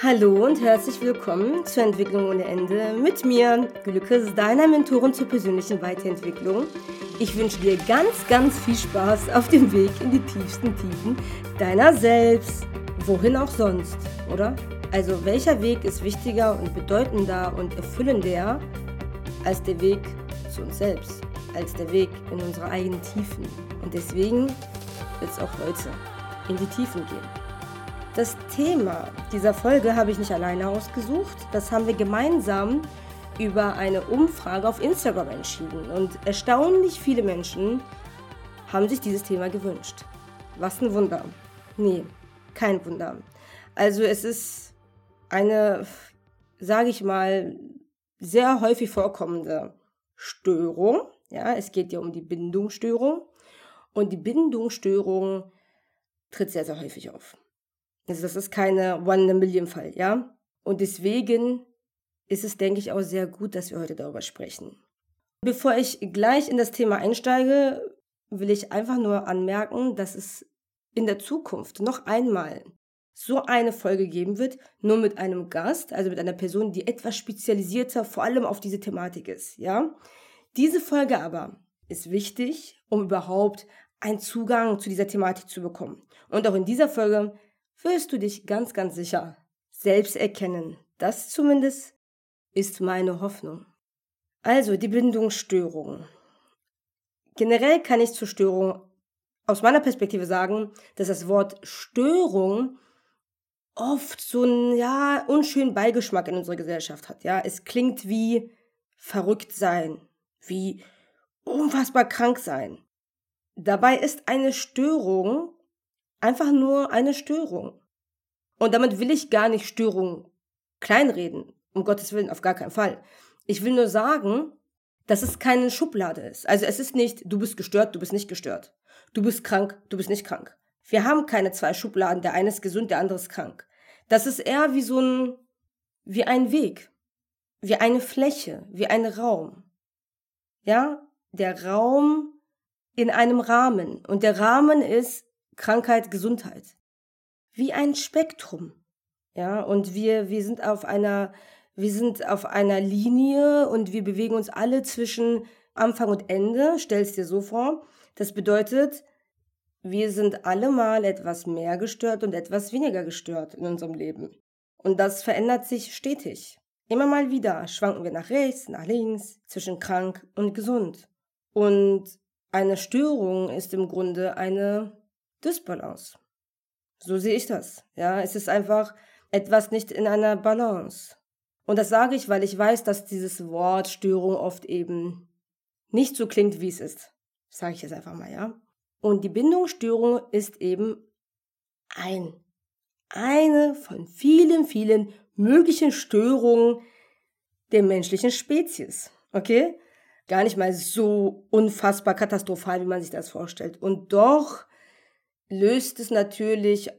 Hallo und herzlich willkommen zur Entwicklung ohne Ende mit mir, Glückes, deiner Mentorin zur persönlichen Weiterentwicklung. Ich wünsche dir ganz, ganz viel Spaß auf dem Weg in die tiefsten Tiefen deiner selbst. Wohin auch sonst, oder? Also welcher Weg ist wichtiger und bedeutender und erfüllender als der Weg zu uns selbst, als der Weg in unsere eigenen Tiefen. Und deswegen wird es auch heute in die Tiefen gehen. Das Thema dieser Folge habe ich nicht alleine ausgesucht. Das haben wir gemeinsam über eine Umfrage auf Instagram entschieden. Und erstaunlich viele Menschen haben sich dieses Thema gewünscht. Was ein Wunder. Nee, kein Wunder. Also es ist eine, sage ich mal, sehr häufig vorkommende Störung. Ja, es geht ja um die Bindungsstörung. Und die Bindungsstörung tritt sehr, sehr häufig auf. Also das ist keine One-in-a-Million-Fall, ja? Und deswegen ist es, denke ich, auch sehr gut, dass wir heute darüber sprechen. Bevor ich gleich in das Thema einsteige, will ich einfach nur anmerken, dass es in der Zukunft noch einmal so eine Folge geben wird, nur mit einem Gast, also mit einer Person, die etwas spezialisierter vor allem auf diese Thematik ist, ja? Diese Folge aber ist wichtig, um überhaupt einen Zugang zu dieser Thematik zu bekommen. Und auch in dieser Folge wirst du dich ganz, ganz sicher selbst erkennen. Das zumindest ist meine Hoffnung. Also die Bindungsstörung. Generell kann ich zur Störung aus meiner Perspektive sagen, dass das Wort Störung oft so einen ja unschönen Beigeschmack in unserer Gesellschaft hat. Ja, es klingt wie verrückt sein, wie unfassbar krank sein. Dabei ist eine Störung einfach nur eine Störung. Und damit will ich gar nicht Störung kleinreden. Um Gottes Willen, auf gar keinen Fall. Ich will nur sagen, dass es keine Schublade ist. Also es ist nicht, du bist gestört, du bist nicht gestört. Du bist krank, du bist nicht krank. Wir haben keine zwei Schubladen, der eine ist gesund, der andere ist krank. Das ist eher wie so ein, wie ein Weg, wie eine Fläche, wie ein Raum. Ja, der Raum in einem Rahmen. Und der Rahmen ist Krankheit, Gesundheit. Wie ein Spektrum. Ja, und wir, wir sind auf einer, wir sind auf einer Linie und wir bewegen uns alle zwischen Anfang und Ende. Stell's dir so vor. Das bedeutet, wir sind alle mal etwas mehr gestört und etwas weniger gestört in unserem Leben. Und das verändert sich stetig. Immer mal wieder schwanken wir nach rechts, nach links, zwischen krank und gesund. Und eine Störung ist im Grunde eine Dysbalance. So sehe ich das. Ja, es ist einfach etwas nicht in einer Balance. Und das sage ich, weil ich weiß, dass dieses Wort Störung oft eben nicht so klingt, wie es ist. Sage ich jetzt einfach mal, ja. Und die Bindungsstörung ist eben ein, eine von vielen, vielen möglichen Störungen der menschlichen Spezies. Okay? Gar nicht mal so unfassbar katastrophal, wie man sich das vorstellt. Und doch löst es natürlich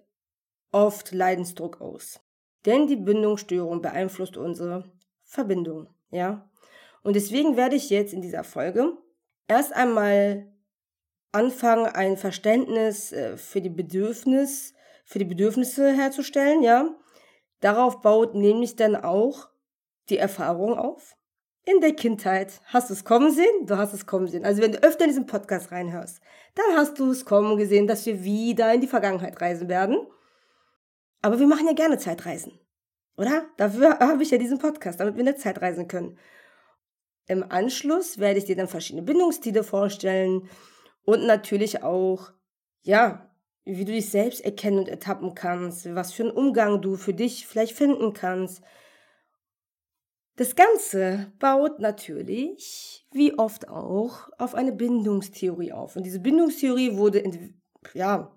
oft Leidensdruck aus. Denn die Bindungsstörung beeinflusst unsere Verbindung, ja? Und deswegen werde ich jetzt in dieser Folge erst einmal anfangen, ein Verständnis äh, für die Bedürfnis, für die Bedürfnisse herzustellen, ja? Darauf baut nämlich dann auch die Erfahrung auf. In der Kindheit hast du es kommen sehen, du hast es kommen sehen. Also wenn du öfter in diesen Podcast reinhörst, dann hast du es kommen gesehen, dass wir wieder in die Vergangenheit reisen werden. Aber wir machen ja gerne Zeitreisen, oder? Dafür habe ich ja diesen Podcast, damit wir eine Zeit reisen können. Im Anschluss werde ich dir dann verschiedene Bindungsstile vorstellen, und natürlich auch, ja, wie du dich selbst erkennen und ertappen kannst, was für einen Umgang du für dich vielleicht finden kannst. Das Ganze baut natürlich, wie oft auch, auf eine Bindungstheorie auf. Und diese Bindungstheorie wurde ent ja,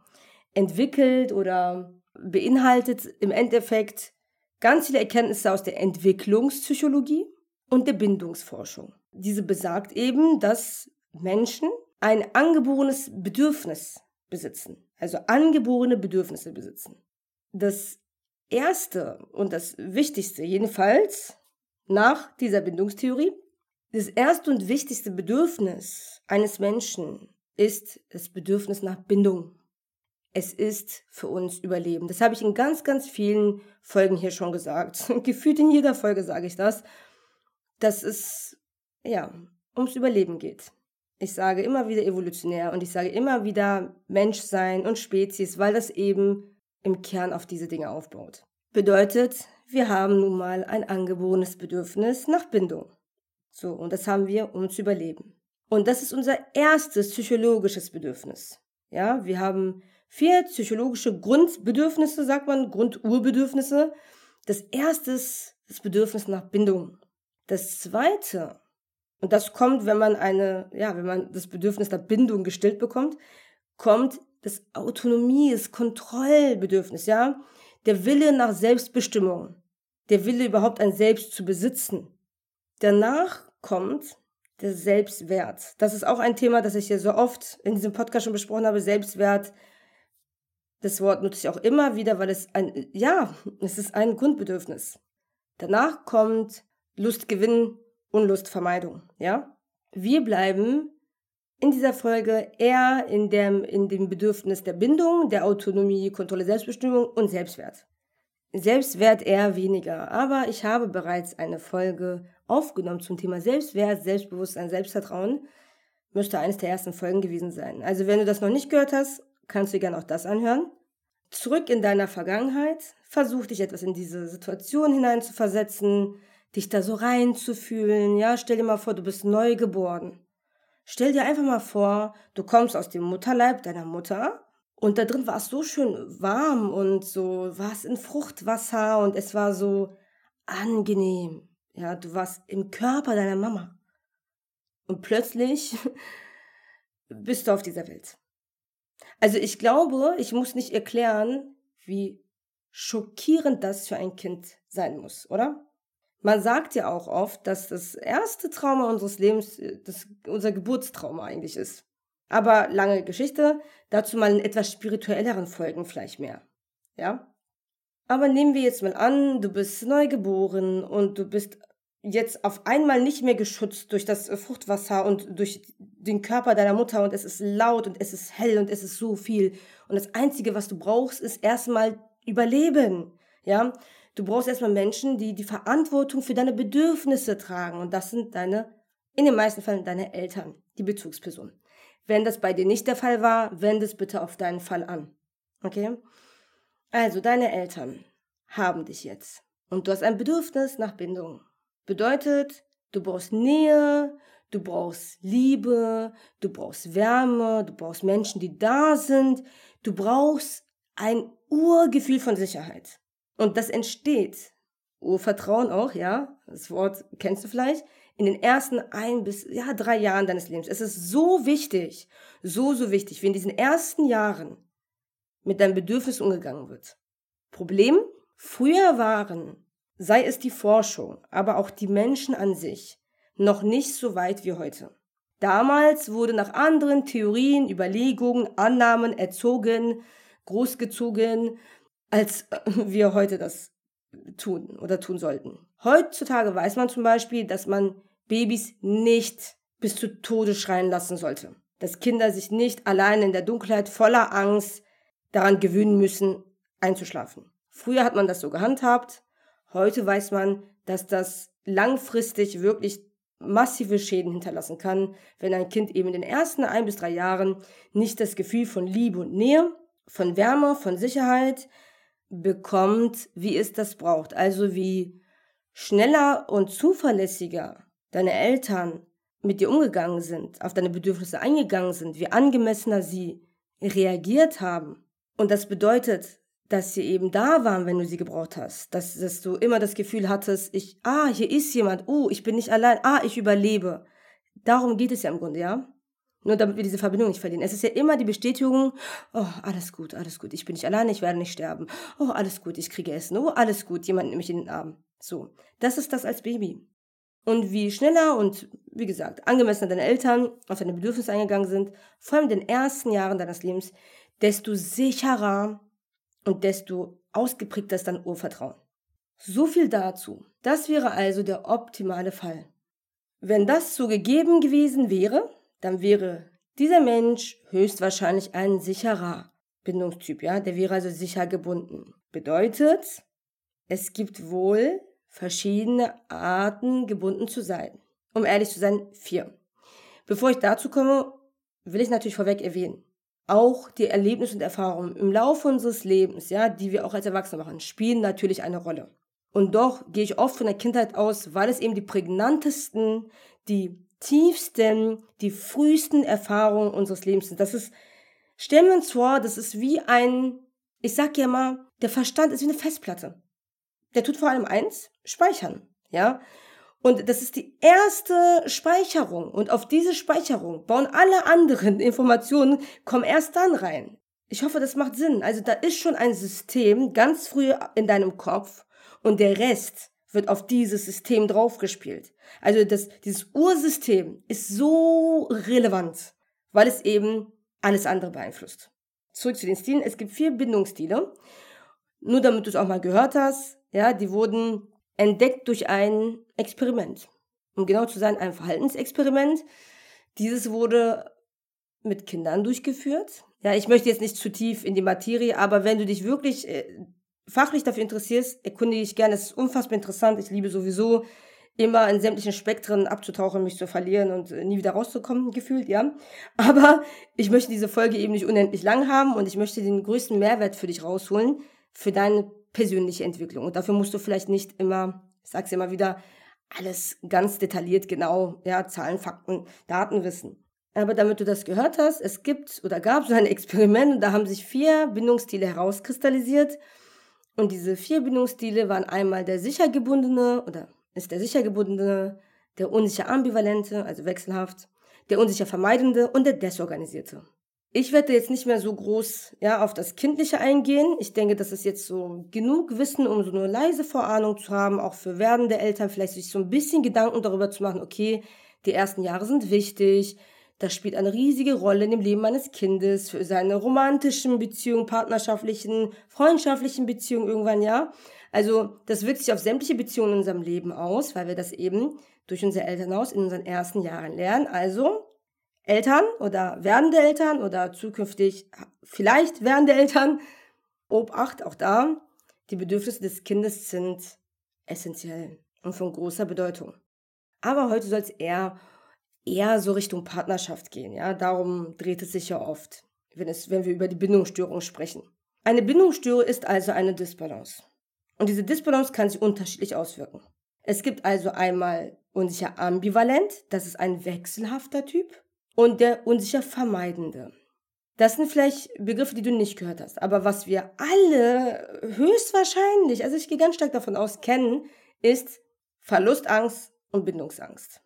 entwickelt oder beinhaltet im Endeffekt ganz viele Erkenntnisse aus der Entwicklungspsychologie und der Bindungsforschung. Diese besagt eben, dass Menschen ein angeborenes Bedürfnis besitzen. Also angeborene Bedürfnisse besitzen. Das erste und das wichtigste jedenfalls nach dieser Bindungstheorie, das erste und wichtigste Bedürfnis eines Menschen ist das Bedürfnis nach Bindung. Es ist für uns Überleben. Das habe ich in ganz, ganz vielen Folgen hier schon gesagt. Gefühlt in jeder Folge sage ich das, dass es, ja, ums Überleben geht. Ich sage immer wieder evolutionär und ich sage immer wieder Menschsein und Spezies, weil das eben im Kern auf diese Dinge aufbaut. Bedeutet, wir haben nun mal ein angeborenes Bedürfnis nach Bindung. So, und das haben wir, um zu überleben. Und das ist unser erstes psychologisches Bedürfnis. Ja, wir haben vier psychologische Grundbedürfnisse, sagt man, Grundurbedürfnisse. Das erste ist das Bedürfnis nach Bindung. Das zweite, und das kommt, wenn man eine, ja, wenn man das Bedürfnis nach Bindung gestillt bekommt, kommt das Autonomie, das Kontrollbedürfnis, ja, der Wille nach Selbstbestimmung, der Wille überhaupt ein Selbst zu besitzen. Danach kommt der Selbstwert. Das ist auch ein Thema, das ich hier so oft in diesem Podcast schon besprochen habe. Selbstwert. Das Wort nutze ich auch immer wieder, weil es ein, ja, es ist ein Grundbedürfnis. Danach kommt Lustgewinn und Lustvermeidung, ja. Wir bleiben in dieser Folge eher in dem, in dem Bedürfnis der Bindung, der Autonomie, Kontrolle, Selbstbestimmung und Selbstwert. Selbstwert eher weniger, aber ich habe bereits eine Folge aufgenommen zum Thema Selbstwert, Selbstbewusstsein, Selbstvertrauen. Müsste eines der ersten Folgen gewesen sein. Also wenn du das noch nicht gehört hast, kannst du gerne auch das anhören. Zurück in deiner Vergangenheit, versuch dich etwas in diese Situation hineinzuversetzen, dich da so reinzufühlen. Ja, stell dir mal vor, du bist neu geboren. Stell dir einfach mal vor, du kommst aus dem Mutterleib deiner Mutter und da drin war es so schön warm und so war es in Fruchtwasser und es war so angenehm. Ja, du warst im Körper deiner Mama. Und plötzlich bist du auf dieser Welt. Also ich glaube, ich muss nicht erklären, wie schockierend das für ein Kind sein muss, oder? Man sagt ja auch oft, dass das erste Trauma unseres Lebens äh, das unser Geburtstrauma eigentlich ist. Aber lange Geschichte, dazu mal in etwas spirituelleren Folgen vielleicht mehr. Ja? Aber nehmen wir jetzt mal an, du bist neu geboren und du bist jetzt auf einmal nicht mehr geschützt durch das Fruchtwasser und durch den Körper deiner Mutter und es ist laut und es ist hell und es ist so viel. Und das Einzige, was du brauchst, ist erstmal Überleben. Ja, du brauchst erstmal Menschen, die die Verantwortung für deine Bedürfnisse tragen. Und das sind deine, in den meisten Fällen deine Eltern, die Bezugsperson. Wenn das bei dir nicht der Fall war, wende es bitte auf deinen Fall an. Okay? Also, deine Eltern haben dich jetzt. Und du hast ein Bedürfnis nach Bindung. Bedeutet, du brauchst Nähe, du brauchst Liebe, du brauchst Wärme, du brauchst Menschen, die da sind. Du brauchst ein Urgefühl von Sicherheit. Und das entsteht, Urvertrauen auch, ja, das Wort kennst du vielleicht, in den ersten ein bis ja, drei Jahren deines Lebens. Es ist so wichtig, so, so wichtig, wie in diesen ersten Jahren mit deinem Bedürfnis umgegangen wird. Problem? Früher waren, sei es die Forschung, aber auch die Menschen an sich, noch nicht so weit wie heute. Damals wurde nach anderen Theorien, Überlegungen, Annahmen erzogen, großgezogen, als wir heute das tun oder tun sollten. Heutzutage weiß man zum Beispiel, dass man Babys nicht bis zu Tode schreien lassen sollte. Dass Kinder sich nicht allein in der Dunkelheit voller Angst daran gewöhnen müssen, einzuschlafen. Früher hat man das so gehandhabt. Heute weiß man, dass das langfristig wirklich massive Schäden hinterlassen kann, wenn ein Kind eben in den ersten ein bis drei Jahren nicht das Gefühl von Liebe und Nähe, von Wärme, von Sicherheit bekommt, wie es das braucht. Also wie schneller und zuverlässiger deine Eltern mit dir umgegangen sind, auf deine Bedürfnisse eingegangen sind, wie angemessener sie reagiert haben. Und das bedeutet, dass sie eben da waren, wenn du sie gebraucht hast. Dass, dass du immer das Gefühl hattest, ich, ah, hier ist jemand, oh, ich bin nicht allein, ah, ich überlebe. Darum geht es ja im Grunde, ja? Nur damit wir diese Verbindung nicht verlieren. Es ist ja immer die Bestätigung, oh, alles gut, alles gut, ich bin nicht alleine, ich werde nicht sterben. Oh, alles gut, ich kriege Essen. Oh, alles gut, jemand nimmt mich in den Arm. So, das ist das als Baby. Und wie schneller und, wie gesagt, angemessener deine Eltern auf deine Bedürfnisse eingegangen sind, vor allem in den ersten Jahren deines Lebens, desto sicherer und desto ausgeprägter ist dein Urvertrauen. So viel dazu. Das wäre also der optimale Fall. Wenn das so gegeben gewesen wäre, dann wäre dieser Mensch höchstwahrscheinlich ein sicherer Bindungstyp, ja, der wäre also sicher gebunden. Bedeutet, es gibt wohl verschiedene Arten, gebunden zu sein. Um ehrlich zu sein, vier. Bevor ich dazu komme, will ich natürlich vorweg erwähnen, auch die Erlebnisse und Erfahrungen im Laufe unseres Lebens, ja, die wir auch als Erwachsene machen, spielen natürlich eine Rolle. Und doch gehe ich oft von der Kindheit aus, weil es eben die prägnantesten, die tiefsten, die frühesten Erfahrungen unseres Lebens sind. Das ist, stellen wir uns vor, das ist wie ein, ich sag ja mal, der Verstand ist wie eine Festplatte. Der tut vor allem eins, speichern, ja. Und das ist die erste Speicherung. Und auf diese Speicherung bauen alle anderen Informationen, kommen erst dann rein. Ich hoffe, das macht Sinn. Also da ist schon ein System ganz früh in deinem Kopf und der Rest wird auf dieses System draufgespielt. Also das, dieses Ursystem ist so relevant, weil es eben alles andere beeinflusst. Zurück zu den Stilen. Es gibt vier Bindungsstile. Nur damit du es auch mal gehört hast, ja, die wurden entdeckt durch ein Experiment. Um genau zu sein, ein Verhaltensexperiment. Dieses wurde mit Kindern durchgeführt. Ja, ich möchte jetzt nicht zu tief in die Materie, aber wenn du dich wirklich äh, fachlich dafür interessierst, erkundige ich gerne. Es ist unfassbar interessant. Ich liebe sowieso immer in sämtlichen Spektren abzutauchen, mich zu verlieren und äh, nie wieder rauszukommen, gefühlt, ja. Aber ich möchte diese Folge eben nicht unendlich lang haben und ich möchte den größten Mehrwert für dich rausholen, für deine persönliche Entwicklung. Und dafür musst du vielleicht nicht immer, ich sag's immer wieder, alles ganz detailliert, genau, ja, Zahlen, Fakten, Daten wissen. Aber damit du das gehört hast, es gibt oder gab so ein Experiment und da haben sich vier Bindungsstile herauskristallisiert. Und diese vier Bindungsstile waren einmal der sicher gebundene oder ist der sicher gebundene, der unsicher ambivalente, also wechselhaft, der unsicher vermeidende und der desorganisierte. Ich werde jetzt nicht mehr so groß ja, auf das Kindliche eingehen. Ich denke, das ist jetzt so genug Wissen, um so eine leise Vorahnung zu haben, auch für werdende Eltern vielleicht sich so ein bisschen Gedanken darüber zu machen, okay, die ersten Jahre sind wichtig, das spielt eine riesige Rolle in dem Leben meines Kindes, für seine romantischen Beziehungen, partnerschaftlichen, freundschaftlichen Beziehungen irgendwann, ja. Also das wirkt sich auf sämtliche Beziehungen in unserem Leben aus, weil wir das eben durch unser Elternhaus in unseren ersten Jahren lernen. Also Eltern oder werdende Eltern oder zukünftig vielleicht werdende Eltern, Obacht auch da, die Bedürfnisse des Kindes sind essentiell und von großer Bedeutung. Aber heute soll es eher eher so Richtung Partnerschaft gehen. Ja, darum dreht es sich ja oft, wenn, es, wenn wir über die Bindungsstörung sprechen. Eine Bindungsstörung ist also eine Disbalance. Und diese Disbalance kann sich unterschiedlich auswirken. Es gibt also einmal unsicher ambivalent, das ist ein wechselhafter Typ, und der unsicher vermeidende. Das sind vielleicht Begriffe, die du nicht gehört hast. Aber was wir alle höchstwahrscheinlich, also ich gehe ganz stark davon aus, kennen, ist Verlustangst und Bindungsangst.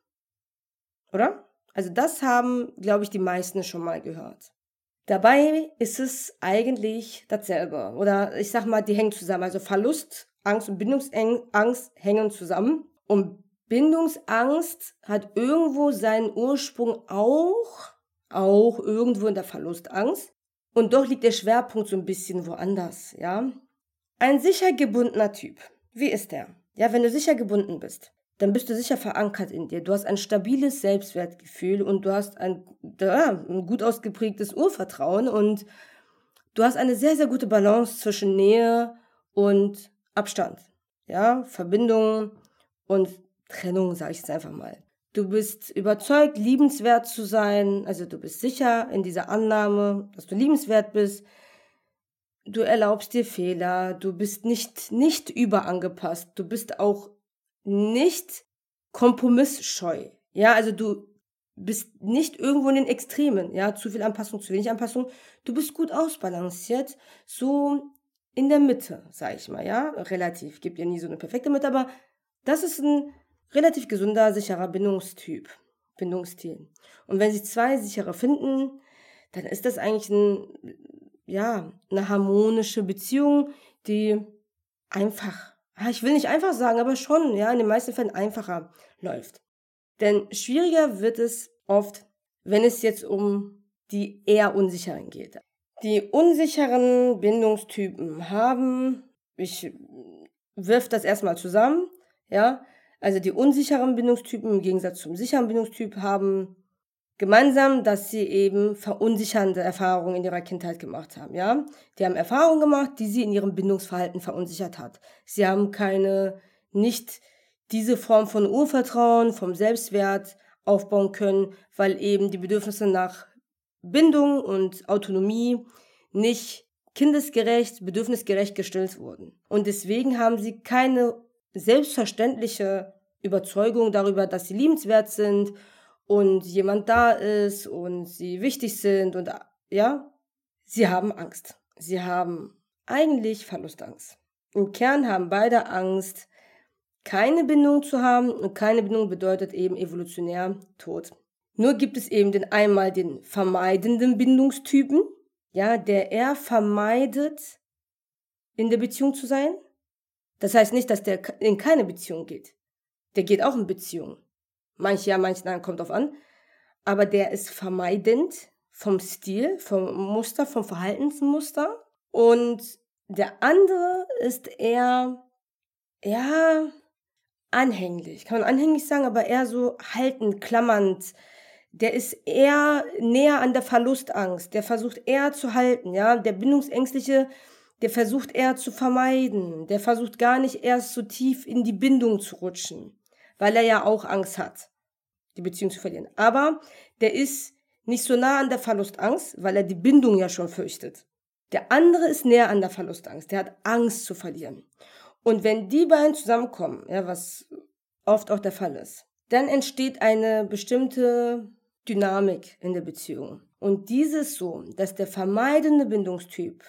Oder? Also das haben, glaube ich, die meisten schon mal gehört. Dabei ist es eigentlich dasselbe. Oder ich sag mal, die hängen zusammen. Also Verlust, Angst und Bindungsangst hängen zusammen. Und Bindungsangst hat irgendwo seinen Ursprung auch, auch irgendwo in der Verlustangst. Und doch liegt der Schwerpunkt so ein bisschen woanders, ja. Ein sicher gebundener Typ. Wie ist der? Ja, wenn du sicher gebunden bist, dann bist du sicher verankert in dir. Du hast ein stabiles Selbstwertgefühl und du hast ein, ja, ein gut ausgeprägtes Urvertrauen und du hast eine sehr, sehr gute Balance zwischen Nähe und Abstand. Ja, Verbindung und Trennung, sage ich jetzt einfach mal. Du bist überzeugt, liebenswert zu sein, also du bist sicher in dieser Annahme, dass du liebenswert bist. Du erlaubst dir Fehler, du bist nicht, nicht überangepasst, du bist auch nicht kompromissscheu. Ja, also du bist nicht irgendwo in den Extremen, ja, zu viel Anpassung, zu wenig Anpassung. Du bist gut ausbalanciert, so in der Mitte, sag ich mal, ja, relativ. Gibt ja nie so eine perfekte Mitte, aber das ist ein relativ gesunder, sicherer Bindungstyp, Bindungsstil. Und wenn sich zwei sichere finden, dann ist das eigentlich ein, ja, eine harmonische Beziehung, die einfach ich will nicht einfach sagen, aber schon, ja, in den meisten Fällen einfacher läuft. Denn schwieriger wird es oft, wenn es jetzt um die eher unsicheren geht. Die unsicheren Bindungstypen haben, ich wirf das erstmal zusammen, ja, also die unsicheren Bindungstypen im Gegensatz zum sicheren Bindungstyp haben Gemeinsam, dass sie eben verunsichernde Erfahrungen in ihrer Kindheit gemacht haben, ja. Die haben Erfahrungen gemacht, die sie in ihrem Bindungsverhalten verunsichert hat. Sie haben keine, nicht diese Form von Urvertrauen, vom Selbstwert aufbauen können, weil eben die Bedürfnisse nach Bindung und Autonomie nicht kindesgerecht, bedürfnisgerecht gestillt wurden. Und deswegen haben sie keine selbstverständliche Überzeugung darüber, dass sie liebenswert sind und jemand da ist und sie wichtig sind und ja, sie haben Angst. Sie haben eigentlich Verlustangst. Im Kern haben beide Angst, keine Bindung zu haben und keine Bindung bedeutet eben evolutionär Tod. Nur gibt es eben den einmal den vermeidenden Bindungstypen, ja, der eher vermeidet, in der Beziehung zu sein. Das heißt nicht, dass der in keine Beziehung geht. Der geht auch in Beziehung. Manche ja, manche nein, kommt auf an. Aber der ist vermeidend vom Stil, vom Muster, vom Verhaltensmuster. Und der andere ist eher, ja, anhänglich. Kann man anhänglich sagen, aber eher so haltend, klammernd. Der ist eher näher an der Verlustangst. Der versucht eher zu halten, ja. Der Bindungsängstliche, der versucht eher zu vermeiden. Der versucht gar nicht erst so tief in die Bindung zu rutschen weil er ja auch Angst hat, die Beziehung zu verlieren. Aber der ist nicht so nah an der Verlustangst, weil er die Bindung ja schon fürchtet. Der andere ist näher an der Verlustangst, der hat Angst zu verlieren. Und wenn die beiden zusammenkommen, ja, was oft auch der Fall ist, dann entsteht eine bestimmte Dynamik in der Beziehung. Und dieses so, dass der vermeidende Bindungstyp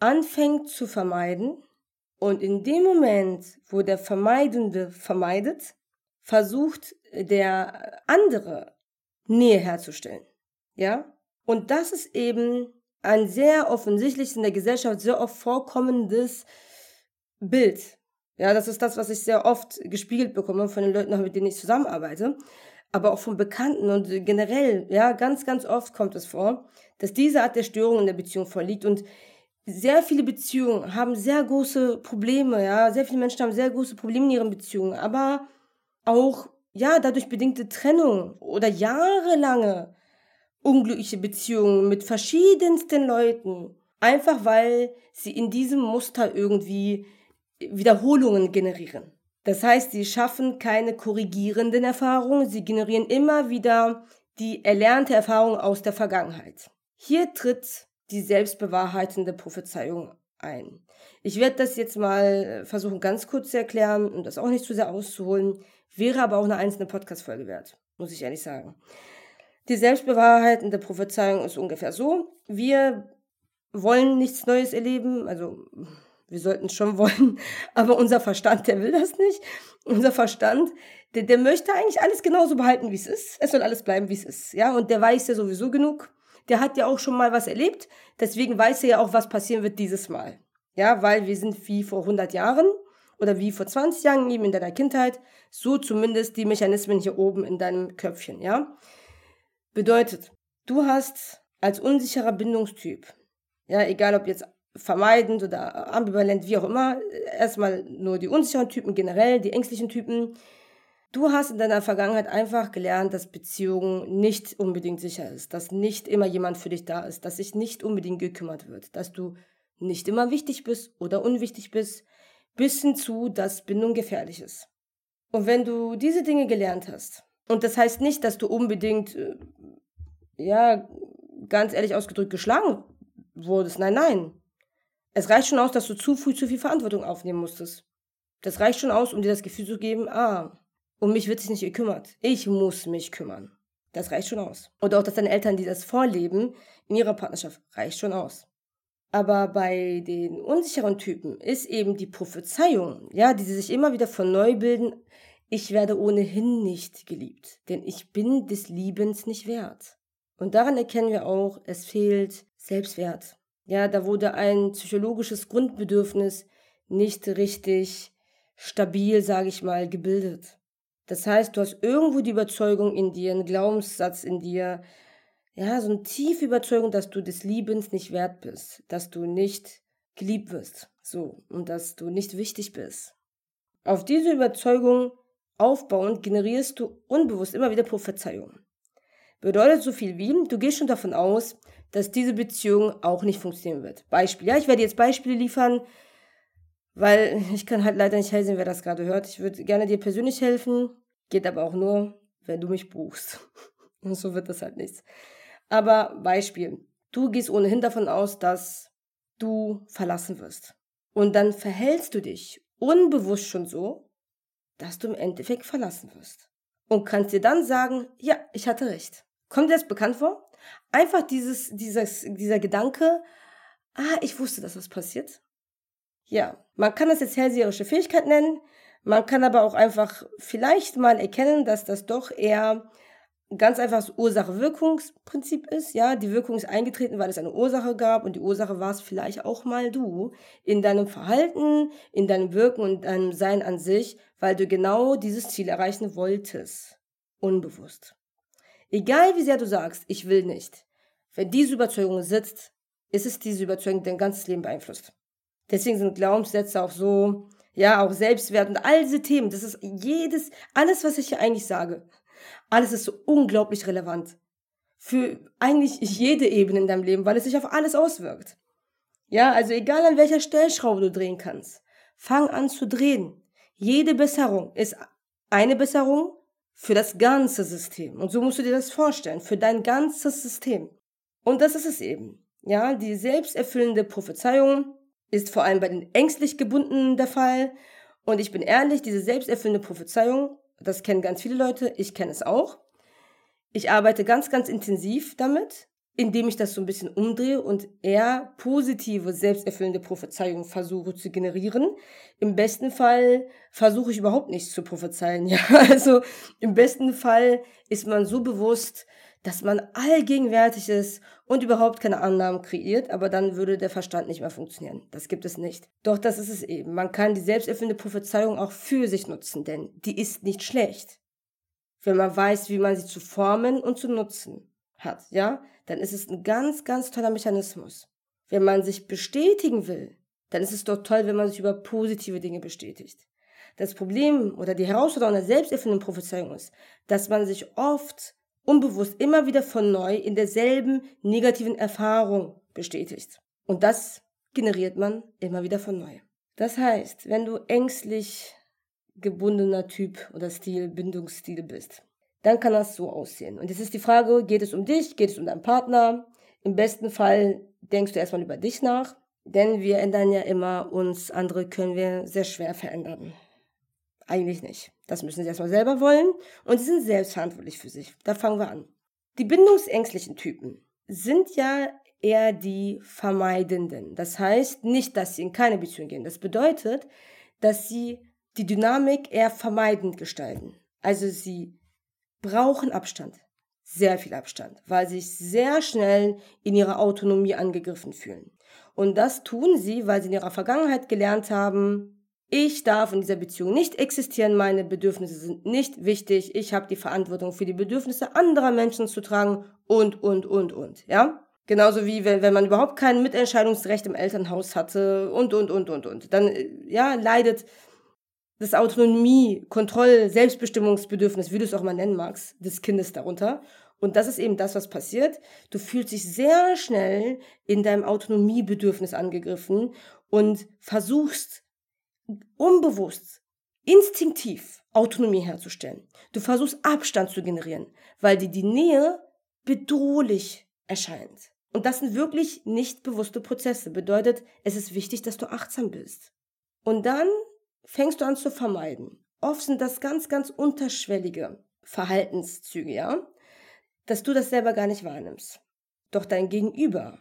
anfängt zu vermeiden und in dem Moment, wo der Vermeidende vermeidet, versucht der andere Nähe herzustellen. Ja? Und das ist eben ein sehr offensichtliches in der Gesellschaft sehr oft vorkommendes Bild. Ja, das ist das, was ich sehr oft gespiegelt bekomme von den Leuten, mit denen ich zusammenarbeite, aber auch von Bekannten und generell, ja, ganz, ganz oft kommt es vor, dass diese Art der Störung in der Beziehung vorliegt und sehr viele Beziehungen haben sehr große Probleme, ja, sehr viele Menschen haben sehr große Probleme in ihren Beziehungen, aber auch, ja, dadurch bedingte Trennung oder jahrelange unglückliche Beziehungen mit verschiedensten Leuten. Einfach weil sie in diesem Muster irgendwie Wiederholungen generieren. Das heißt, sie schaffen keine korrigierenden Erfahrungen, sie generieren immer wieder die erlernte Erfahrung aus der Vergangenheit. Hier tritt die selbstbewahrheitende Prophezeiung ein. Ich werde das jetzt mal versuchen ganz kurz zu erklären und das auch nicht zu sehr auszuholen. Wäre aber auch eine einzelne Podcast-Folge wert, muss ich ehrlich sagen. Die selbstbewahrheitende Prophezeiung ist ungefähr so. Wir wollen nichts Neues erleben, also wir sollten es schon wollen, aber unser Verstand, der will das nicht. Unser Verstand, der, der möchte eigentlich alles genauso behalten, wie es ist. Es soll alles bleiben, wie es ist. Ja, und der weiß ja sowieso genug. Der hat ja auch schon mal was erlebt. Deswegen weiß er ja auch, was passieren wird dieses Mal. Ja, weil wir sind wie vor 100 Jahren oder wie vor 20 Jahren eben in deiner Kindheit, so zumindest die Mechanismen hier oben in deinem Köpfchen, ja? Bedeutet, du hast als unsicherer Bindungstyp, ja, egal ob jetzt vermeidend oder ambivalent, wie auch immer, erstmal nur die unsicheren Typen generell, die ängstlichen Typen. Du hast in deiner Vergangenheit einfach gelernt, dass Beziehung nicht unbedingt sicher ist, dass nicht immer jemand für dich da ist, dass sich nicht unbedingt gekümmert wird, dass du nicht immer wichtig bist oder unwichtig bist, bis hin zu, dass Bindung gefährlich ist. Und wenn du diese Dinge gelernt hast, und das heißt nicht, dass du unbedingt, äh, ja, ganz ehrlich ausgedrückt, geschlagen wurdest. Nein, nein. Es reicht schon aus, dass du zu früh zu viel Verantwortung aufnehmen musstest. Das reicht schon aus, um dir das Gefühl zu geben, ah, um mich wird sich nicht gekümmert. Ich muss mich kümmern. Das reicht schon aus. Oder auch, dass deine Eltern dir das vorleben in ihrer Partnerschaft, reicht schon aus. Aber bei den unsicheren Typen ist eben die Prophezeiung, ja, die sie sich immer wieder von neu bilden, ich werde ohnehin nicht geliebt, denn ich bin des Liebens nicht wert. Und daran erkennen wir auch, es fehlt Selbstwert. Ja, da wurde ein psychologisches Grundbedürfnis nicht richtig stabil, sage ich mal, gebildet. Das heißt, du hast irgendwo die Überzeugung in dir, einen Glaubenssatz in dir, ja, so eine tiefe Überzeugung, dass du des Liebens nicht wert bist, dass du nicht geliebt wirst, so, und dass du nicht wichtig bist. Auf diese Überzeugung aufbauend generierst du unbewusst immer wieder Prophezeiungen. Bedeutet so viel wie, du gehst schon davon aus, dass diese Beziehung auch nicht funktionieren wird. Beispiel, ja, ich werde jetzt Beispiele liefern, weil ich kann halt leider nicht helfen, wer das gerade hört. Ich würde gerne dir persönlich helfen, geht aber auch nur, wenn du mich buchst. Und so wird das halt nichts. Aber Beispiel, du gehst ohnehin davon aus, dass du verlassen wirst. Und dann verhältst du dich unbewusst schon so, dass du im Endeffekt verlassen wirst. Und kannst dir dann sagen, ja, ich hatte recht. Kommt dir das bekannt vor? Einfach dieses, dieses, dieser Gedanke, ah, ich wusste, dass das passiert. Ja, man kann das jetzt hellseherische Fähigkeit nennen. Man kann aber auch einfach vielleicht mal erkennen, dass das doch eher ganz einfach das Ursache-Wirkungsprinzip ist. Ja, die Wirkung ist eingetreten, weil es eine Ursache gab und die Ursache war es vielleicht auch mal du in deinem Verhalten, in deinem Wirken und deinem Sein an sich, weil du genau dieses Ziel erreichen wolltest. Unbewusst. Egal wie sehr du sagst, ich will nicht. Wenn diese Überzeugung sitzt, ist es diese Überzeugung, die dein ganzes Leben beeinflusst. Deswegen sind Glaubenssätze auch so, ja, auch Selbstwert und all diese Themen. Das ist jedes, alles, was ich hier eigentlich sage. Alles ist so unglaublich relevant. Für eigentlich jede Ebene in deinem Leben, weil es sich auf alles auswirkt. Ja, also egal an welcher Stellschraube du drehen kannst. Fang an zu drehen. Jede Besserung ist eine Besserung für das ganze System. Und so musst du dir das vorstellen, für dein ganzes System. Und das ist es eben. Ja, die selbsterfüllende Prophezeiung ist vor allem bei den ängstlich gebundenen der Fall. Und ich bin ehrlich, diese selbsterfüllende Prophezeiung, das kennen ganz viele Leute, ich kenne es auch. Ich arbeite ganz, ganz intensiv damit, indem ich das so ein bisschen umdrehe und eher positive, selbsterfüllende Prophezeiungen versuche zu generieren. Im besten Fall versuche ich überhaupt nichts zu prophezeien. Ja, also im besten Fall ist man so bewusst, dass man allgegenwärtig ist und überhaupt keine Annahmen kreiert, aber dann würde der Verstand nicht mehr funktionieren. Das gibt es nicht. Doch das ist es eben. Man kann die selbsterfüllende Prophezeiung auch für sich nutzen, denn die ist nicht schlecht. Wenn man weiß, wie man sie zu formen und zu nutzen hat, ja, dann ist es ein ganz, ganz toller Mechanismus. Wenn man sich bestätigen will, dann ist es doch toll, wenn man sich über positive Dinge bestätigt. Das Problem oder die Herausforderung der selbsterfüllenden Prophezeiung ist, dass man sich oft unbewusst immer wieder von neu in derselben negativen Erfahrung bestätigt. Und das generiert man immer wieder von neu. Das heißt, wenn du ängstlich gebundener Typ oder Stil, Bindungsstil bist, dann kann das so aussehen. Und jetzt ist die Frage, geht es um dich, geht es um deinen Partner? Im besten Fall denkst du erstmal über dich nach, denn wir ändern ja immer uns, andere können wir sehr schwer verändern. Eigentlich nicht. Das müssen sie erstmal selber wollen und sie sind selbstverantwortlich für sich. Da fangen wir an. Die bindungsängstlichen Typen sind ja eher die Vermeidenden. Das heißt nicht, dass sie in keine Beziehung gehen. Das bedeutet, dass sie die Dynamik eher vermeidend gestalten. Also sie brauchen Abstand. Sehr viel Abstand, weil sie sich sehr schnell in ihrer Autonomie angegriffen fühlen. Und das tun sie, weil sie in ihrer Vergangenheit gelernt haben, ich darf in dieser Beziehung nicht existieren, meine Bedürfnisse sind nicht wichtig, ich habe die Verantwortung für die Bedürfnisse anderer Menschen zu tragen und, und, und, und, ja? Genauso wie wenn, wenn man überhaupt kein Mitentscheidungsrecht im Elternhaus hatte und, und, und, und, und. Dann, ja, leidet das Autonomie, Kontroll, Selbstbestimmungsbedürfnis, wie du es auch mal nennen magst, des Kindes darunter. Und das ist eben das, was passiert. Du fühlst dich sehr schnell in deinem Autonomiebedürfnis angegriffen und versuchst unbewusst, instinktiv Autonomie herzustellen. Du versuchst Abstand zu generieren, weil dir die Nähe bedrohlich erscheint. Und das sind wirklich nicht bewusste Prozesse. Bedeutet, es ist wichtig, dass du achtsam bist. Und dann fängst du an zu vermeiden. Oft sind das ganz, ganz unterschwellige Verhaltenszüge, ja? Dass du das selber gar nicht wahrnimmst. Doch dein Gegenüber,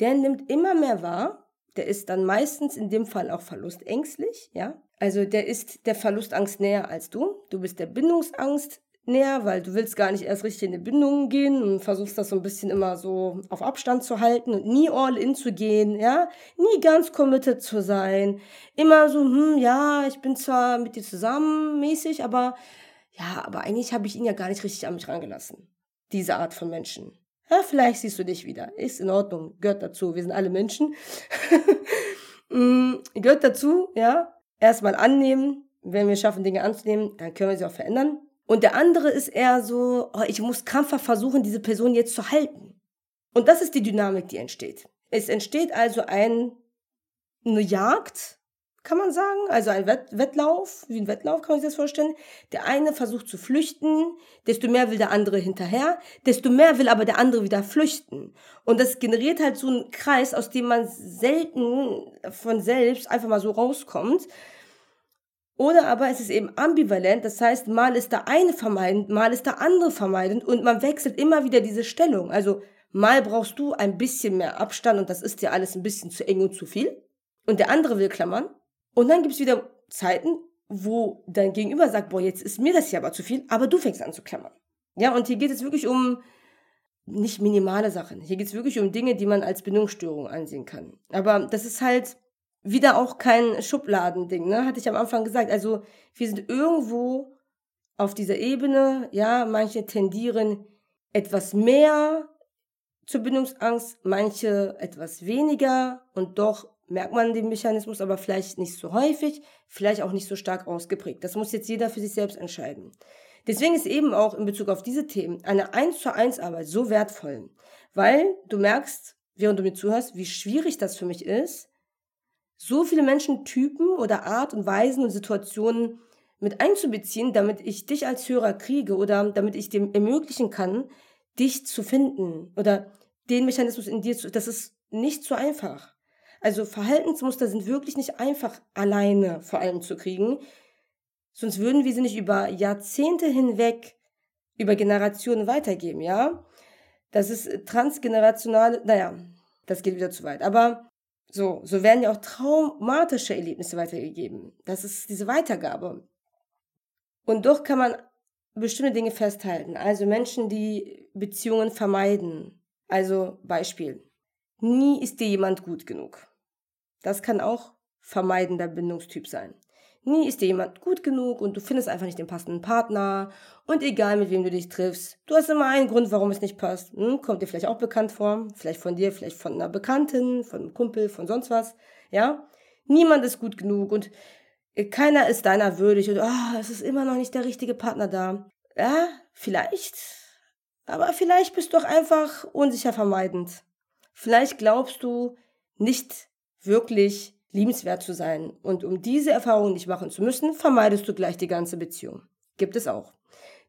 der nimmt immer mehr wahr, der ist dann meistens in dem Fall auch verlustängstlich, ja. Also der ist der Verlustangst näher als du. Du bist der Bindungsangst näher, weil du willst gar nicht erst richtig in eine Bindung gehen und versuchst das so ein bisschen immer so auf Abstand zu halten und nie all in zu gehen, ja, nie ganz committed zu sein, immer so, hm, ja, ich bin zwar mit dir zusammen mäßig, aber ja, aber eigentlich habe ich ihn ja gar nicht richtig an mich rangelassen. Diese Art von Menschen. Ja, vielleicht siehst du dich wieder. Ist in Ordnung, gehört dazu. Wir sind alle Menschen. mm, gehört dazu, ja. Erstmal annehmen. Wenn wir schaffen, Dinge anzunehmen, dann können wir sie auch verändern. Und der andere ist eher so, oh, ich muss krampfhaft versuchen, diese Person jetzt zu halten. Und das ist die Dynamik, die entsteht. Es entsteht also ein, eine Jagd kann man sagen. Also ein Wett Wettlauf, wie ein Wettlauf kann man sich das vorstellen. Der eine versucht zu flüchten, desto mehr will der andere hinterher, desto mehr will aber der andere wieder flüchten. Und das generiert halt so einen Kreis, aus dem man selten von selbst einfach mal so rauskommt. Oder aber es ist eben ambivalent, das heißt, mal ist der eine vermeidend, mal ist der andere vermeidend und man wechselt immer wieder diese Stellung. Also mal brauchst du ein bisschen mehr Abstand und das ist dir alles ein bisschen zu eng und zu viel. Und der andere will klammern und dann gibt es wieder Zeiten, wo dein Gegenüber sagt, boah, jetzt ist mir das hier aber zu viel, aber du fängst an zu klammern. Ja, und hier geht es wirklich um nicht minimale Sachen. Hier geht es wirklich um Dinge, die man als Bindungsstörung ansehen kann. Aber das ist halt wieder auch kein Schubladending, ne? Hatte ich am Anfang gesagt. Also wir sind irgendwo auf dieser Ebene, ja, manche tendieren etwas mehr zur Bindungsangst, manche etwas weniger und doch merkt man den Mechanismus aber vielleicht nicht so häufig, vielleicht auch nicht so stark ausgeprägt. Das muss jetzt jeder für sich selbst entscheiden. Deswegen ist eben auch in Bezug auf diese Themen eine 1 zu 1 Arbeit so wertvoll, weil du merkst, während du mir zuhörst, wie schwierig das für mich ist, so viele Menschentypen oder Art und Weisen und Situationen mit einzubeziehen, damit ich dich als Hörer kriege oder damit ich dem ermöglichen kann, dich zu finden oder den Mechanismus in dir zu, das ist nicht so einfach. Also Verhaltensmuster sind wirklich nicht einfach alleine vor allem zu kriegen. Sonst würden wir sie nicht über Jahrzehnte hinweg über Generationen weitergeben, ja? Das ist transgenerational, naja, das geht wieder zu weit. Aber so, so werden ja auch traumatische Erlebnisse weitergegeben. Das ist diese Weitergabe. Und doch kann man bestimmte Dinge festhalten. Also Menschen, die Beziehungen vermeiden. Also Beispiel. Nie ist dir jemand gut genug. Das kann auch vermeidender Bindungstyp sein. Nie ist dir jemand gut genug und du findest einfach nicht den passenden Partner. Und egal mit wem du dich triffst, du hast immer einen Grund, warum es nicht passt. Hm, kommt dir vielleicht auch bekannt vor. Vielleicht von dir, vielleicht von einer Bekannten, von einem Kumpel, von sonst was. Ja? Niemand ist gut genug und keiner ist deiner würdig und oh, es ist immer noch nicht der richtige Partner da. Ja, vielleicht. Aber vielleicht bist du auch einfach unsicher vermeidend. Vielleicht glaubst du nicht wirklich liebenswert zu sein. Und um diese Erfahrung nicht machen zu müssen, vermeidest du gleich die ganze Beziehung. Gibt es auch.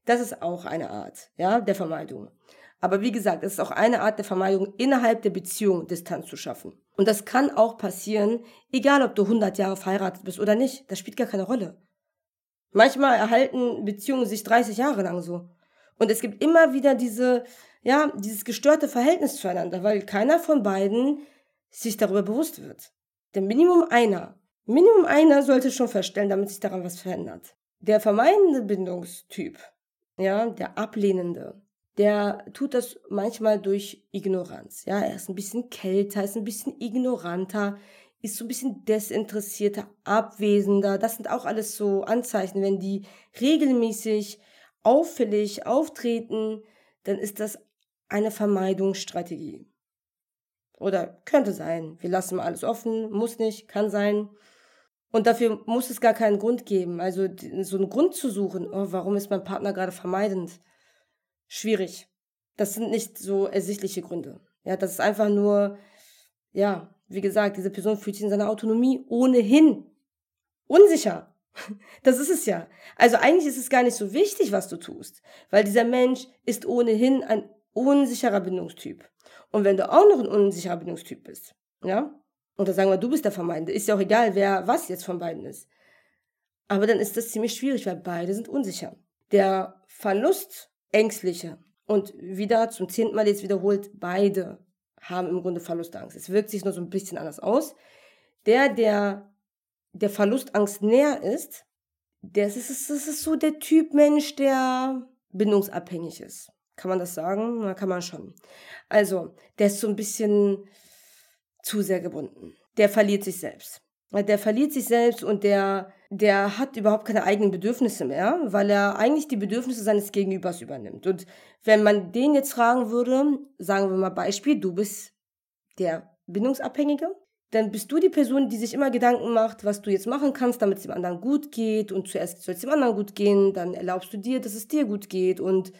Das ist auch eine Art, ja, der Vermeidung. Aber wie gesagt, es ist auch eine Art der Vermeidung, innerhalb der Beziehung Distanz zu schaffen. Und das kann auch passieren, egal ob du 100 Jahre verheiratet bist oder nicht. Das spielt gar keine Rolle. Manchmal erhalten Beziehungen sich 30 Jahre lang so. Und es gibt immer wieder diese, ja, dieses gestörte Verhältnis zueinander, weil keiner von beiden sich darüber bewusst wird. Denn Minimum einer, Minimum einer sollte schon feststellen, damit sich daran was verändert. Der vermeidende Bindungstyp, ja, der ablehnende, der tut das manchmal durch Ignoranz. Ja, er ist ein bisschen kälter, ist ein bisschen ignoranter, ist so ein bisschen desinteressierter, abwesender. Das sind auch alles so Anzeichen. Wenn die regelmäßig auffällig auftreten, dann ist das eine Vermeidungsstrategie. Oder könnte sein. Wir lassen mal alles offen, muss nicht, kann sein. Und dafür muss es gar keinen Grund geben. Also so einen Grund zu suchen, oh, warum ist mein Partner gerade vermeidend? Schwierig. Das sind nicht so ersichtliche Gründe. Ja, das ist einfach nur, ja, wie gesagt, diese Person fühlt sich in seiner Autonomie ohnehin unsicher. Das ist es ja. Also eigentlich ist es gar nicht so wichtig, was du tust, weil dieser Mensch ist ohnehin ein unsicherer Bindungstyp. Und wenn du auch noch ein unsicherer Bindungstyp bist, ja, und da sagen wir, du bist der Vermeidende, ist ja auch egal, wer was jetzt von beiden ist. Aber dann ist das ziemlich schwierig, weil beide sind unsicher. Der Verlustängstliche und wieder zum zehnten Mal jetzt wiederholt, beide haben im Grunde Verlustangst. Es wirkt sich nur so ein bisschen anders aus. Der, der der Verlustangst näher ist, das ist, das ist so der Typ Mensch, der bindungsabhängig ist. Kann man das sagen? Na, kann man schon. Also, der ist so ein bisschen zu sehr gebunden. Der verliert sich selbst. Der verliert sich selbst und der, der hat überhaupt keine eigenen Bedürfnisse mehr, weil er eigentlich die Bedürfnisse seines Gegenübers übernimmt. Und wenn man den jetzt fragen würde, sagen wir mal Beispiel, du bist der Bindungsabhängige, dann bist du die Person, die sich immer Gedanken macht, was du jetzt machen kannst, damit es dem anderen gut geht. Und zuerst soll es dem anderen gut gehen, dann erlaubst du dir, dass es dir gut geht. Und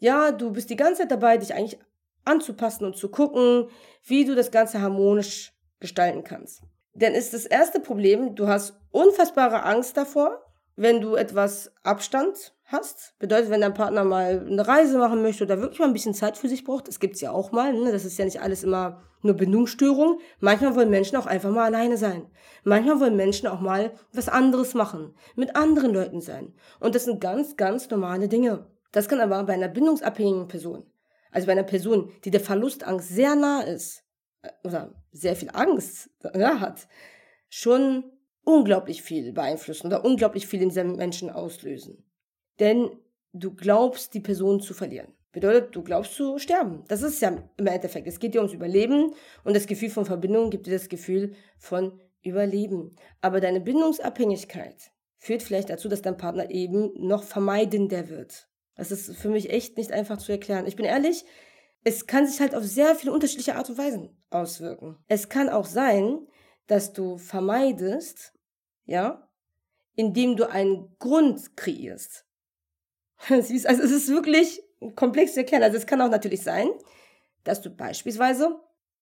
ja, du bist die ganze Zeit dabei, dich eigentlich anzupassen und zu gucken, wie du das Ganze harmonisch gestalten kannst. Denn ist das erste Problem, du hast unfassbare Angst davor, wenn du etwas Abstand hast. Bedeutet, wenn dein Partner mal eine Reise machen möchte oder wirklich mal ein bisschen Zeit für sich braucht, das gibt's ja auch mal, ne? das ist ja nicht alles immer nur Bindungsstörung. Manchmal wollen Menschen auch einfach mal alleine sein. Manchmal wollen Menschen auch mal was anderes machen, mit anderen Leuten sein. Und das sind ganz, ganz normale Dinge. Das kann aber bei einer bindungsabhängigen Person, also bei einer Person, die der Verlustangst sehr nah ist, äh, oder sehr viel Angst ja, hat, schon unglaublich viel beeinflussen oder unglaublich viel in diesem Menschen auslösen. Denn du glaubst, die Person zu verlieren. Bedeutet, du glaubst zu sterben. Das ist ja im Endeffekt. Es geht dir ums Überleben und das Gefühl von Verbindung gibt dir das Gefühl von Überleben. Aber deine Bindungsabhängigkeit führt vielleicht dazu, dass dein Partner eben noch vermeidender wird. Das ist für mich echt nicht einfach zu erklären. Ich bin ehrlich, es kann sich halt auf sehr viele unterschiedliche Art und Weisen auswirken. Es kann auch sein, dass du vermeidest, ja, indem du einen Grund kreierst. Siehst, also es ist wirklich komplex zu erklären. Also es kann auch natürlich sein, dass du beispielsweise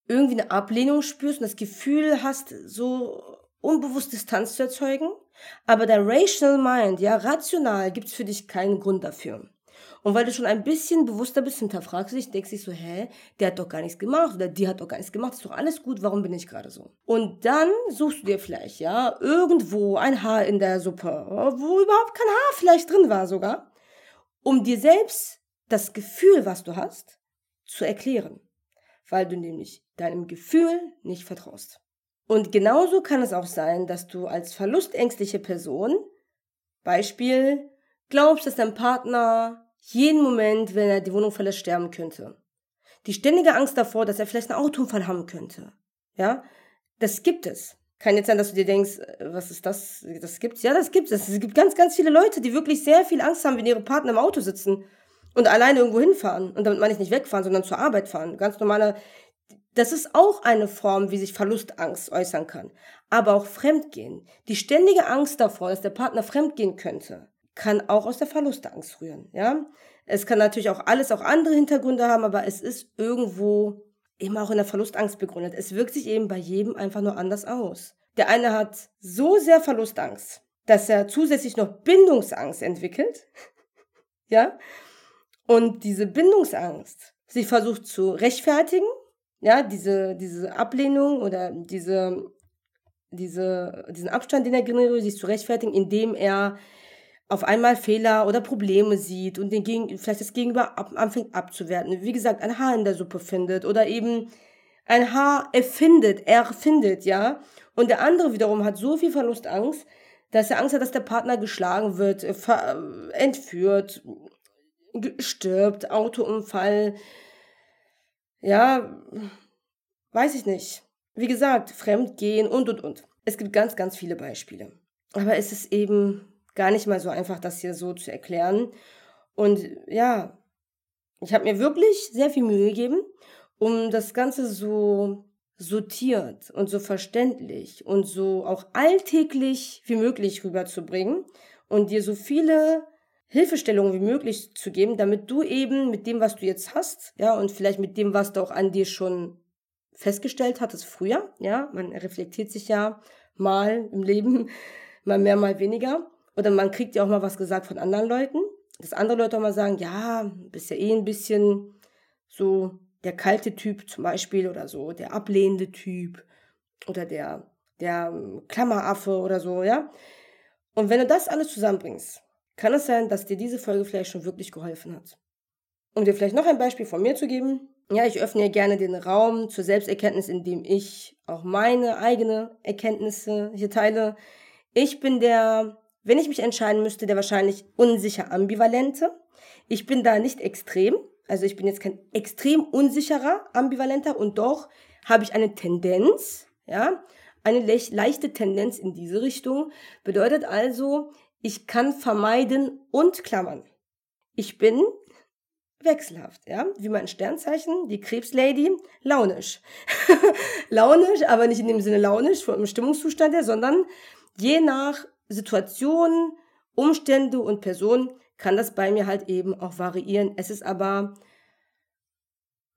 irgendwie eine Ablehnung spürst und das Gefühl hast, so unbewusst Distanz zu erzeugen, aber der Rational Mind, ja, rational, gibt es für dich keinen Grund dafür. Und weil du schon ein bisschen bewusster bist, hinterfragst du dich, denkst dich so, hä, der hat doch gar nichts gemacht oder die hat doch gar nichts gemacht, ist doch alles gut, warum bin ich gerade so? Und dann suchst du dir vielleicht, ja, irgendwo ein Haar in der Suppe, wo überhaupt kein Haar vielleicht drin war sogar, um dir selbst das Gefühl, was du hast, zu erklären. Weil du nämlich deinem Gefühl nicht vertraust. Und genauso kann es auch sein, dass du als verlustängstliche Person, Beispiel, glaubst, dass dein Partner jeden Moment, wenn er die Wohnung verlässt, sterben könnte. Die ständige Angst davor, dass er vielleicht einen Autounfall haben könnte. Ja, das gibt es. Kann jetzt sein, dass du dir denkst, äh, was ist das? Das gibt's. Ja, das gibt es. Es gibt ganz, ganz viele Leute, die wirklich sehr viel Angst haben, wenn ihre Partner im Auto sitzen und alleine irgendwo hinfahren. Und damit meine ich nicht wegfahren, sondern zur Arbeit fahren. Ganz normale. Das ist auch eine Form, wie sich Verlustangst äußern kann. Aber auch Fremdgehen. Die ständige Angst davor, dass der Partner fremdgehen könnte kann auch aus der Verlustangst rühren, ja. Es kann natürlich auch alles auch andere Hintergründe haben, aber es ist irgendwo immer auch in der Verlustangst begründet. Es wirkt sich eben bei jedem einfach nur anders aus. Der eine hat so sehr Verlustangst, dass er zusätzlich noch Bindungsangst entwickelt, ja. Und diese Bindungsangst sich versucht zu rechtfertigen, ja, diese, diese Ablehnung oder diese, diese, diesen Abstand, den er generiert, sich zu rechtfertigen, indem er auf einmal Fehler oder Probleme sieht und den Gegen vielleicht das Gegenüber ab anfängt abzuwerten. Wie gesagt, ein Haar in der Suppe findet oder eben ein Haar erfindet, erfindet, ja. Und der andere wiederum hat so viel Verlustangst, dass er Angst hat, dass der Partner geschlagen wird, äh, entführt, stirbt, Autounfall. Ja, weiß ich nicht. Wie gesagt, Fremdgehen und, und, und. Es gibt ganz, ganz viele Beispiele. Aber es ist eben gar nicht mal so einfach, das hier so zu erklären. Und ja, ich habe mir wirklich sehr viel Mühe gegeben, um das Ganze so sortiert und so verständlich und so auch alltäglich wie möglich rüberzubringen und dir so viele Hilfestellungen wie möglich zu geben, damit du eben mit dem, was du jetzt hast, ja, und vielleicht mit dem, was du auch an dir schon festgestellt hattest früher, ja, man reflektiert sich ja mal im Leben, mal mehr, mal weniger. Oder man kriegt ja auch mal was gesagt von anderen Leuten, dass andere Leute auch mal sagen, ja, bist ja eh ein bisschen so der kalte Typ zum Beispiel oder so, der ablehnende Typ oder der, der Klammeraffe oder so, ja. Und wenn du das alles zusammenbringst, kann es sein, dass dir diese Folge vielleicht schon wirklich geholfen hat. Um dir vielleicht noch ein Beispiel von mir zu geben, ja, ich öffne hier gerne den Raum zur Selbsterkenntnis, indem ich auch meine eigene Erkenntnisse hier teile. Ich bin der wenn ich mich entscheiden müsste, der wahrscheinlich unsicher ambivalente. Ich bin da nicht extrem, also ich bin jetzt kein extrem unsicherer ambivalenter und doch habe ich eine Tendenz, ja, eine le leichte Tendenz in diese Richtung. Bedeutet also, ich kann vermeiden und klammern. Ich bin wechselhaft, ja, wie mein Sternzeichen, die Krebslady, launisch. launisch, aber nicht in dem Sinne launisch vom Stimmungszustand her, sondern je nach Situation, Umstände und Person kann das bei mir halt eben auch variieren. Es ist aber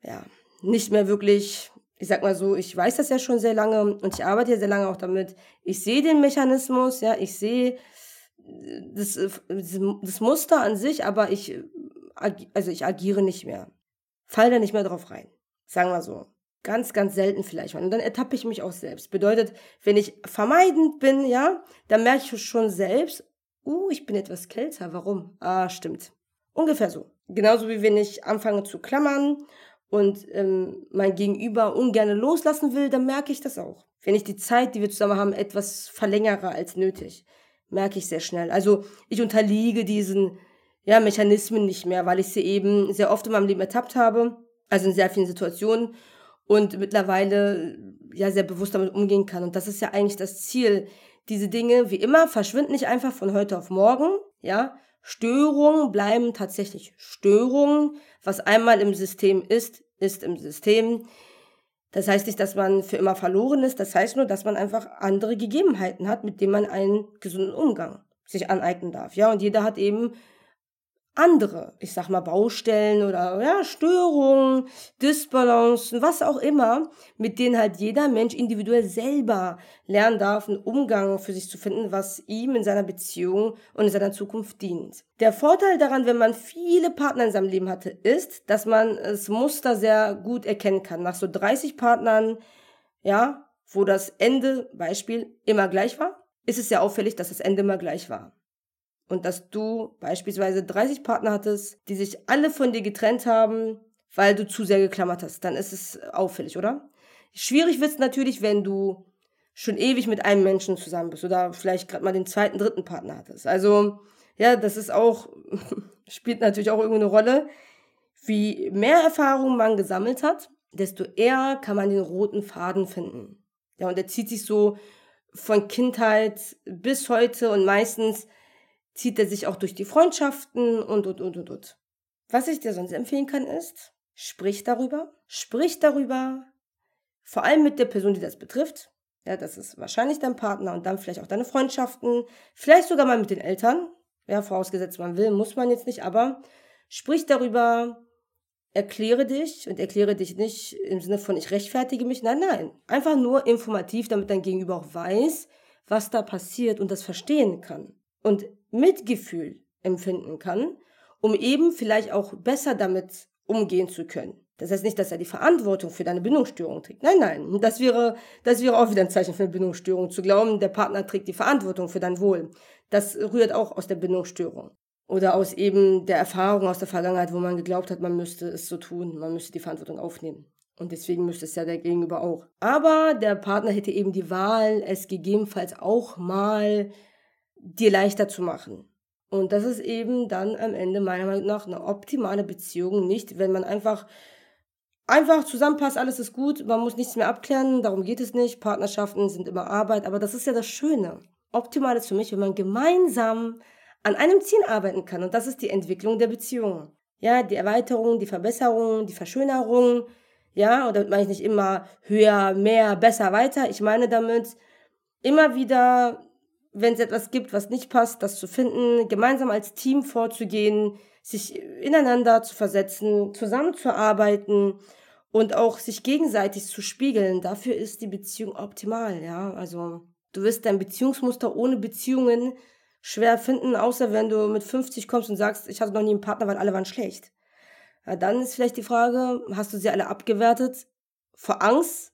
ja nicht mehr wirklich, ich sag mal so, ich weiß das ja schon sehr lange und ich arbeite ja sehr lange auch damit. Ich sehe den Mechanismus, ja, ich sehe das, das Muster an sich, aber ich also ich agiere nicht mehr. Fall da nicht mehr drauf rein. Sagen wir so. Ganz, ganz selten vielleicht mal. Und dann ertappe ich mich auch selbst. Bedeutet, wenn ich vermeidend bin, ja, dann merke ich schon selbst, uh, ich bin etwas kälter. Warum? Ah, stimmt. Ungefähr so. Genauso wie wenn ich anfange zu klammern und ähm, mein Gegenüber ungern loslassen will, dann merke ich das auch. Wenn ich die Zeit, die wir zusammen haben, etwas verlängere als nötig, merke ich sehr schnell. Also ich unterliege diesen ja, Mechanismen nicht mehr, weil ich sie eben sehr oft in meinem Leben ertappt habe, also in sehr vielen Situationen und mittlerweile ja sehr bewusst damit umgehen kann. Und das ist ja eigentlich das Ziel. Diese Dinge, wie immer, verschwinden nicht einfach von heute auf morgen, ja. Störungen bleiben tatsächlich Störungen. Was einmal im System ist, ist im System. Das heißt nicht, dass man für immer verloren ist. Das heißt nur, dass man einfach andere Gegebenheiten hat, mit denen man einen gesunden Umgang sich aneignen darf. Ja, und jeder hat eben andere, ich sag mal Baustellen oder ja, Störungen, Disbalancen, was auch immer, mit denen halt jeder Mensch individuell selber lernen darf, einen Umgang für sich zu finden, was ihm in seiner Beziehung und in seiner Zukunft dient. Der Vorteil daran, wenn man viele Partner in seinem Leben hatte, ist, dass man das Muster sehr gut erkennen kann. Nach so 30 Partnern, ja, wo das Ende, Beispiel, immer gleich war, ist es sehr auffällig, dass das Ende immer gleich war und dass du beispielsweise 30 Partner hattest, die sich alle von dir getrennt haben, weil du zu sehr geklammert hast, dann ist es auffällig, oder? Schwierig wird es natürlich, wenn du schon ewig mit einem Menschen zusammen bist oder vielleicht gerade mal den zweiten, dritten Partner hattest. Also, ja, das ist auch, spielt natürlich auch irgendwie eine Rolle. Wie mehr Erfahrung man gesammelt hat, desto eher kann man den roten Faden finden. Ja, und der zieht sich so von Kindheit bis heute und meistens zieht er sich auch durch die Freundschaften und, und, und, und, und. Was ich dir sonst empfehlen kann, ist, sprich darüber, sprich darüber, vor allem mit der Person, die das betrifft. Ja, das ist wahrscheinlich dein Partner und dann vielleicht auch deine Freundschaften, vielleicht sogar mal mit den Eltern. Ja, vorausgesetzt man will, muss man jetzt nicht, aber sprich darüber, erkläre dich und erkläre dich nicht im Sinne von ich rechtfertige mich. Nein, nein. Einfach nur informativ, damit dein Gegenüber auch weiß, was da passiert und das verstehen kann. Und Mitgefühl empfinden kann, um eben vielleicht auch besser damit umgehen zu können. Das heißt nicht, dass er die Verantwortung für deine Bindungsstörung trägt. Nein, nein. Das wäre, das wäre auch wieder ein Zeichen für eine Bindungsstörung. Zu glauben, der Partner trägt die Verantwortung für dein Wohl. Das rührt auch aus der Bindungsstörung. Oder aus eben der Erfahrung aus der Vergangenheit, wo man geglaubt hat, man müsste es so tun, man müsste die Verantwortung aufnehmen. Und deswegen müsste es ja der Gegenüber auch. Aber der Partner hätte eben die Wahl, es gegebenenfalls auch mal dir leichter zu machen. Und das ist eben dann am Ende meiner Meinung nach eine optimale Beziehung, nicht wenn man einfach einfach zusammenpasst, alles ist gut, man muss nichts mehr abklären, darum geht es nicht. Partnerschaften sind immer Arbeit, aber das ist ja das Schöne. Optimal ist für mich, wenn man gemeinsam an einem Ziel arbeiten kann und das ist die Entwicklung der Beziehung. Ja, die Erweiterung, die Verbesserung, die Verschönerung, ja, und damit meine ich nicht immer höher, mehr, besser, weiter. Ich meine damit immer wieder wenn es etwas gibt, was nicht passt, das zu finden, gemeinsam als Team vorzugehen, sich ineinander zu versetzen, zusammenzuarbeiten und auch sich gegenseitig zu spiegeln. Dafür ist die Beziehung optimal, ja. Also du wirst dein Beziehungsmuster ohne Beziehungen schwer finden, außer wenn du mit 50 kommst und sagst, ich hatte noch nie einen Partner, weil alle waren schlecht. Ja, dann ist vielleicht die Frage, hast du sie alle abgewertet? Vor Angst,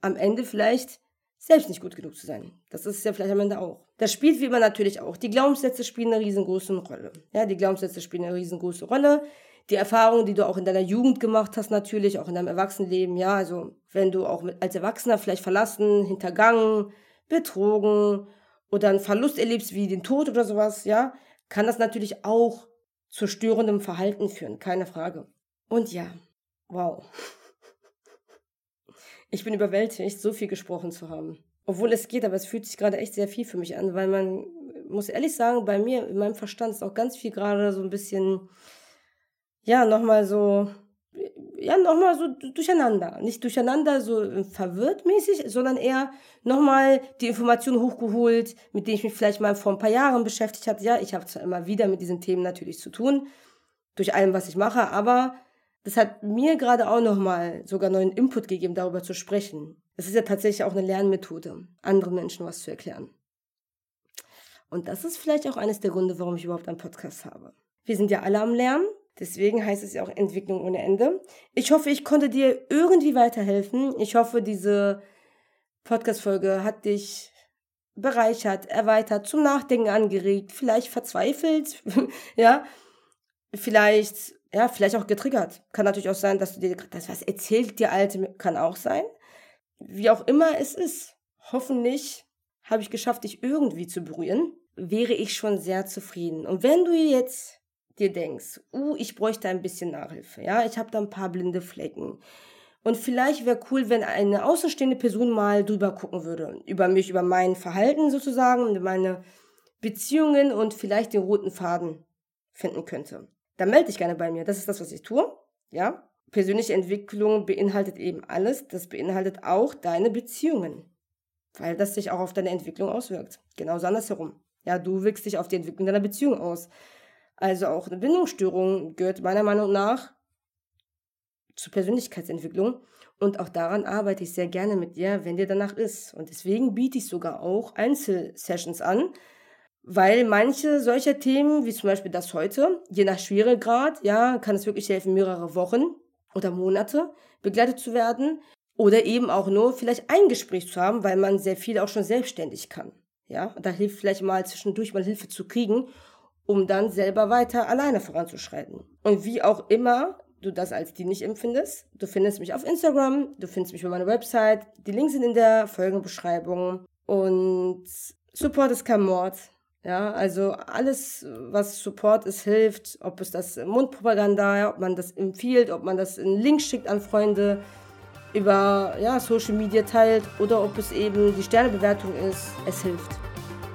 am Ende vielleicht selbst nicht gut genug zu sein. Das ist ja vielleicht am Ende auch. Das spielt wie immer natürlich auch. Die Glaubenssätze spielen eine riesengroße Rolle. Ja, die Glaubenssätze spielen eine riesengroße Rolle. Die Erfahrungen, die du auch in deiner Jugend gemacht hast, natürlich, auch in deinem Erwachsenenleben, ja, also wenn du auch als Erwachsener vielleicht verlassen, hintergangen, betrogen oder einen Verlust erlebst wie den Tod oder sowas, ja, kann das natürlich auch zu störendem Verhalten führen, keine Frage. Und ja, wow. Ich bin überwältigt, so viel gesprochen zu haben. Obwohl es geht, aber es fühlt sich gerade echt sehr viel für mich an, weil man, muss ehrlich sagen, bei mir, in meinem Verstand ist auch ganz viel gerade so ein bisschen ja, nochmal so, ja, nochmal so durcheinander. Nicht durcheinander, so verwirrt mäßig, sondern eher nochmal die Informationen hochgeholt, mit denen ich mich vielleicht mal vor ein paar Jahren beschäftigt hatte. Ja, ich habe zwar immer wieder mit diesen Themen natürlich zu tun, durch allem, was ich mache, aber das hat mir gerade auch nochmal sogar neuen Input gegeben, darüber zu sprechen. Es ist ja tatsächlich auch eine Lernmethode, anderen Menschen was zu erklären. Und das ist vielleicht auch eines der Gründe, warum ich überhaupt einen Podcast habe. Wir sind ja alle am Lernen, deswegen heißt es ja auch Entwicklung ohne Ende. Ich hoffe, ich konnte dir irgendwie weiterhelfen. Ich hoffe, diese Podcast-Folge hat dich bereichert, erweitert, zum Nachdenken angeregt, vielleicht verzweifelt, ja, vielleicht, ja, vielleicht auch getriggert. Kann natürlich auch sein, dass du dir, das was erzählt dir Alte, kann auch sein. Wie auch immer es ist. Hoffentlich habe ich geschafft, dich irgendwie zu berühren wäre ich schon sehr zufrieden. Und wenn du jetzt dir denkst, uh, ich bräuchte ein bisschen Nachhilfe, ja, ich habe da ein paar blinde Flecken. Und vielleicht wäre cool, wenn eine außenstehende Person mal drüber gucken würde, über mich, über mein Verhalten sozusagen, meine Beziehungen und vielleicht den roten Faden finden könnte. Dann melde dich gerne bei mir. Das ist das, was ich tue. Ja? Persönliche Entwicklung beinhaltet eben alles. Das beinhaltet auch deine Beziehungen. Weil das sich auch auf deine Entwicklung auswirkt. Genauso andersherum. Ja, du wirkst dich auf die Entwicklung deiner Beziehung aus. Also auch eine Bindungsstörung gehört meiner Meinung nach zur Persönlichkeitsentwicklung. Und auch daran arbeite ich sehr gerne mit dir, wenn dir danach ist. Und deswegen biete ich sogar auch Einzelsessions an, weil manche solcher Themen, wie zum Beispiel das heute, je nach Schweregrad, ja, kann es wirklich helfen, mehrere Wochen oder Monate begleitet zu werden. Oder eben auch nur vielleicht ein Gespräch zu haben, weil man sehr viel auch schon selbstständig kann. Ja, da hilft vielleicht mal zwischendurch mal Hilfe zu kriegen, um dann selber weiter alleine voranzuschreiten. Und wie auch immer du das als dienlich empfindest, du findest mich auf Instagram, du findest mich über meine Website, die Links sind in der Folgenbeschreibung und Support ist kein Mord. Ja, also alles, was Support ist, hilft, ob es das Mundpropaganda, ob man das empfiehlt, ob man das in Link schickt an Freunde, über ja, Social Media teilt oder ob es eben die Sternebewertung ist, es hilft.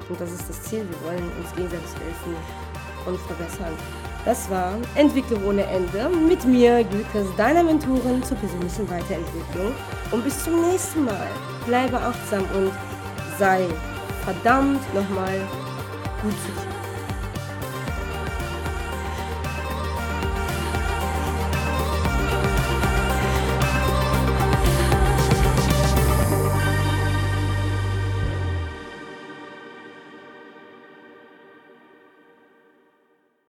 Und das ist das Ziel. Wir wollen uns gegenseitig helfen und verbessern. Das war Entwicklung ohne Ende mit mir, Gülkes, deiner Mentorin zur persönlichen Weiterentwicklung. Und bis zum nächsten Mal. Bleibe achtsam und sei verdammt nochmal gut zu dir.